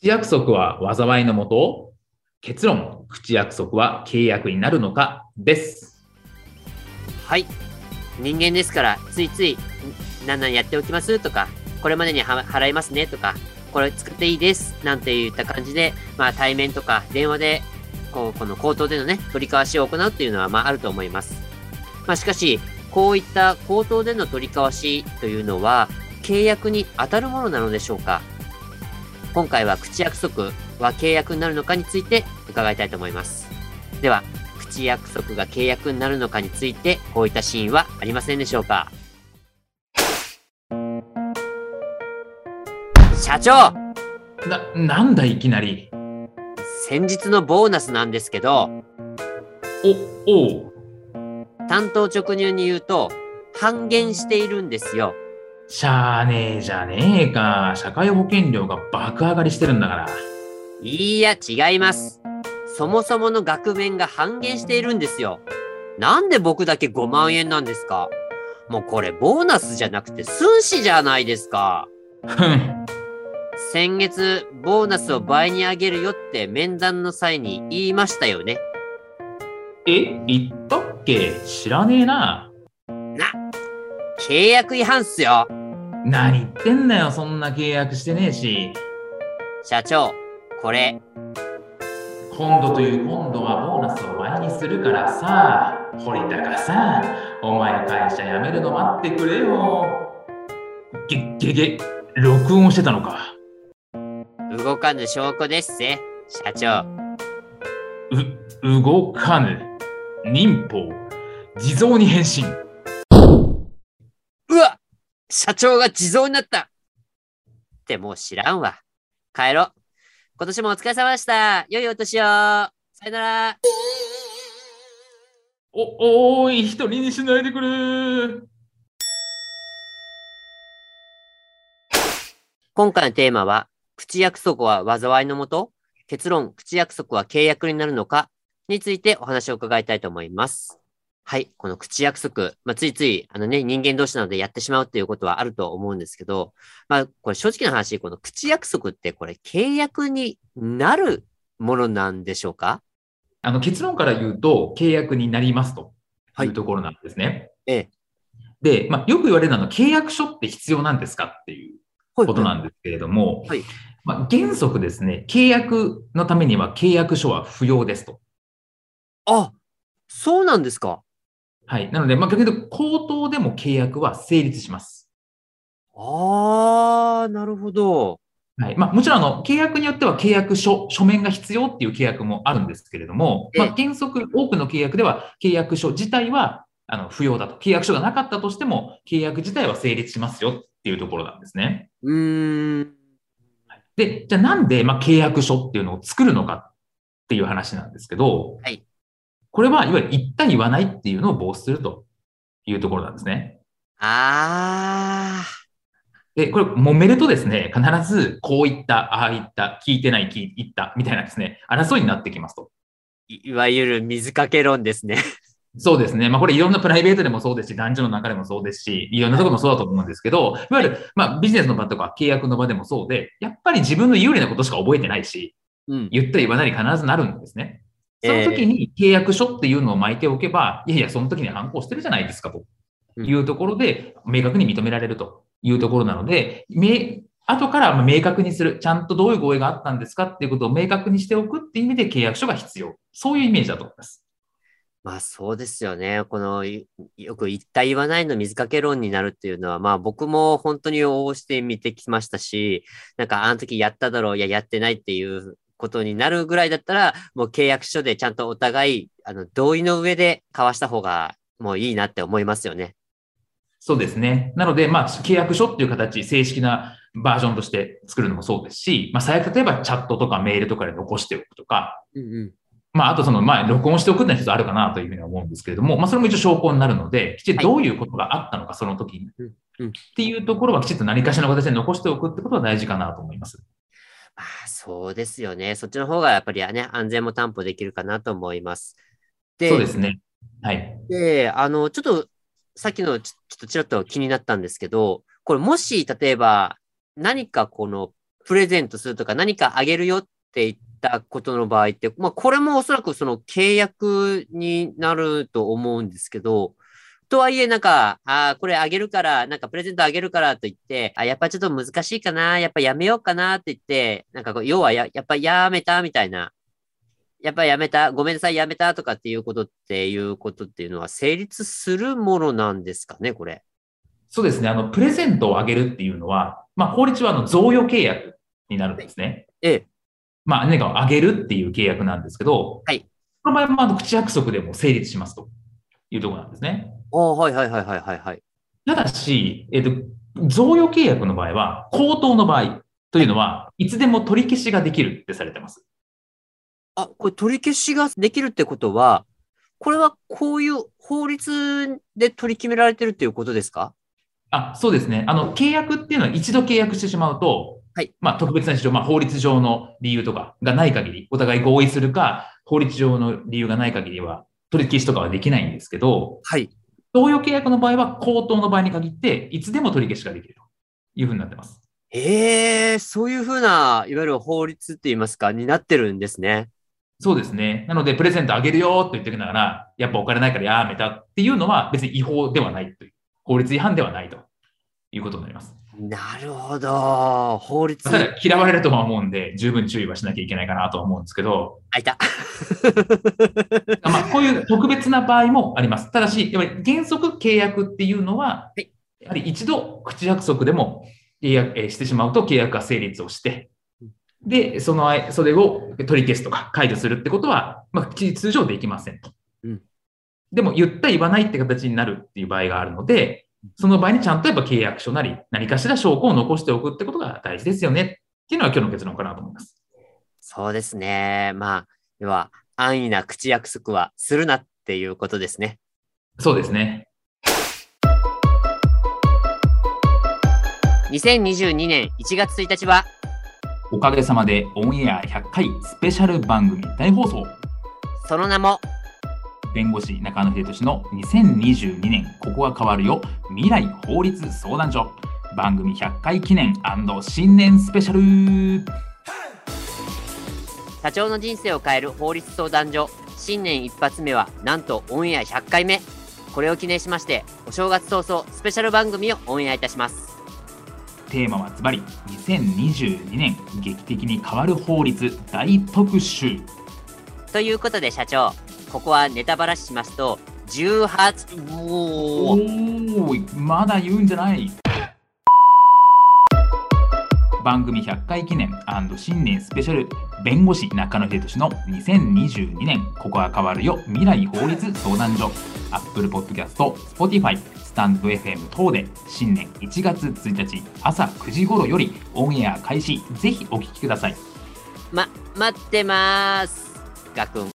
口約束は災いのもと結論口約束は契約になるのかです。はい。人間ですからついつい何々やっておきますとかこれまでに払いますねとかこれ作っていいですなんて言った感じでまあ対面とか電話でこうこの口頭でのね取り交わしを行うっていうのはまああると思います。まあしかしこういった口頭での取り交わしというのは契約に当たるものなのでしょうか？今回は口約束は契約になるのかについて伺いたいと思います。では、口約束が契約になるのかについて、こういったシーンはありませんでしょうか？社長な、なんだいきなり？先日のボーナスなんですけど、お、おう。担当直入に言うと、半減しているんですよ。しゃあねえじゃねえか。社会保険料が爆上がりしてるんだから。いや、違います。そもそもの額面が半減しているんですよ。なんで僕だけ5万円なんですか？もうこれボーナスじゃなくて寸志じゃないですか。ふん。先月、ボーナスを倍に上げるよって面談の際に言いましたよね。え、言ったっけ？知らねえな。な、契約違反っすよ。何言ってんだよ、そんな契約してねえし。社長、これ、今度という今度はボーナスを倍にするからさ、堀高さん、お前会社辞めるの待ってくれよ。げ、げげ、録音してたのか。動かぬ証拠ですぜ、社長。う、動かぬ。忍法。地蔵に変身。社長が地蔵になったってもう知らんわ。帰ろう。今年もお疲れ様でした。良いお年を。さよなら。お、おーい、一人にしないでくれ。今回のテーマは、口約束は災いのもと結論、口約束は契約になるのかについてお話を伺いたいと思います。はい。この口約束、まあ、ついつい、あのね、人間同士なのでやってしまうっていうことはあると思うんですけど、まあ、これ正直な話、この口約束ってこれ契約になるものなんでしょうか？あの結論から言うと、契約になりますとはいいうところなんですね。ええ。で、まあ、よく言われるのは、契約書って必要なんですかっていうこことなんですけれども、はいまあ、原則ですね、契約のためには契約書は不要ですと。あ、そうなんですか。はい。なので、まあ、逆に言うと、口頭でも契約は成立します。あー、なるほど。はい。まあ、もちろん、あの、契約によっては契約書、書面が必要っていう契約もあるんですけれども、まあ、原則、多くの契約では契約書自体は、あの、不要だと。契約書がなかったとしても、契約自体は成立しますよっていうところなんですね。うーん。で、じゃあなんで、まあ、契約書っていうのを作るのかっていう話なんですけど、はいこれは、いわゆる言った言わないっていうのを防止するというところなんですね。あで、これ、揉めるとですね、必ず、こう言った、ああ言った、聞いてない、聞いた、みたいなですね、争いになってきますと。ー、いいわゆる水かけ論ですね。そうですね。まあ、これいろんなプライベートでもそうですし、男女の中でもそうですし、いろんなところもそうだと思うんですけど、いわゆる、まあ、ビジネスの場とか契約の場でもそうで、やっぱり自分の有利なことしか覚えてないし、うん。言ったり言わないに必ずなるんですね。その時に契約書っていうのを巻いておけば、いやいや、その時に反抗してるじゃないですかというところで、明確に認められるというところなので、め後からまあ明確にする、ちゃんとどういう合意があったんですかっていうことを明確にしておくっていう意味で契約書が必要。そういうイメージだと思います。まあそうですよね。この、いよく言った言わないの水かけ論になるっていうのは、まあ僕も本当に応募してみてきましたし、なんかあの時やっただろう、いややってないっていうことになるぐらいだったら、もう契約書でちゃんとお互い、あの、同意の上で交わした方がもういいなって思いますよね。そうですね。なので、まあ、契約書っていう形、正式なバージョンとして作るのもそうですし、まあ、最悪例えばチャットとかメールとかで残しておくとか、うんうん。まあ、あとその、まあ、録音しておくのは一つあるかなというふうには思うんですけれども、まあ、それも一応証拠になるので、きちっとどういうことがあったのか、その時に。うんうんっていうところはきちっと何かしらの形で残しておくってことは大事かなと思あ、そうですよね。そっちの方がやっぱりね、安全も担保できるかなと思います。で、そうですね。はい。で、あの、ちょっと、さっきのちょちょっとちらっと気になったんですけど、これもし、例えば、何かこの、プレゼントするとか、何かあげるよって言ったことの場合って、まあ、これもおそらくその契約になると思うんですけど、とはいえ、なんか、ああ、これあげるから、なんかプレゼントあげるからと言って、あ、やっぱちょっと難しいかな、やっぱやめようかなって言って、なんかこう、要はや、やっぱやめたみたいな、やっぱやめた、ごめんなさい、やめたとかっていうことっていうことっていうのは成立するものなんですかね、これ。そうですね。あの、プレゼントをあげるっていうのは、まあ、法律はあの贈与契約になるんですね。ええ。まあ、何かをあげるっていう契約なんですけど、はい。この場合もあの口約束でも成立しますというところなんですね。おはいはいはいはいはいはい。ただし、えっ、と、贈与契約の場合は、口頭の場合というのは、いつでも取り消しができるってされてます。あ、これ取り消しができるってことは、これはこういう法律で取り決められてるっていうことですか？あ、そうですね。あの、契約っていうのは一度契約してしまうと、はい。まあ、特別な事情、まあ、法律上の理由とかがない限り、お互い合意するか、法律上の理由がない限りは、取り消しとかはできないんですけど、はい。贈与契約の場合は、口頭の場合に限って、いつでも取り消しができるというふうになってます。ええそういうふうな、いわゆる法律って言いますか、になってるんですね。そうですね。なので、プレゼントあげるよと言ってきながら、やっぱお金ないからやめたっていうのは別に違法ではないという、法律違反ではないということになります。なるほど。法律。ただ、嫌われるとは思うんで、十分注意はしなきゃいけないかなとは思うんですけど、あ、いた。まあ、こういう特別な場合もあります。ただし、やっぱり原則契約っていうのははい、やはり一度口約束でも契約えーしてしまうと契約が成立をして、で、そのそれを取り消すとか解除するってことは、まあ、通常できませんと。うんでも、言った言わないって形になるっていう場合があるので、その場合にちゃんとやっぱ契約書なり、何かしら証拠を残しておくってことが大事ですよねっていうのは今日の結論かなと思います。そうですね。まあ、要は、安易な口約束はするなっていうことですね。そうですね。2022年1月1日は、おかげさまでオンエア100回スペシャル番組大放送。その名も、弁護士中野秀俊の2022年ここが変わるよ未来法律相談所番組100回記念新年スペシャル社長の人生を変える法律相談所、新年一発目は、なんとオンエア100回目。これを記念しまして、お正月早々スペシャル番組をオンエアいたします。テーマはズバリ2022年劇的に変わる法律大特集ということで社長、ここはネタバラシしますと、18、おおまだ言うんじゃない。番組100回記念新年スペシャル。弁護士中野秀俊の2022年。ここが変わるよ。未来法律相談所。Apple Podcast、Spotify、スタンド FM 等で新年1月1日朝9時頃よりオンエア開始。ぜひお聞きください。ま、待ってまーす。ガクン。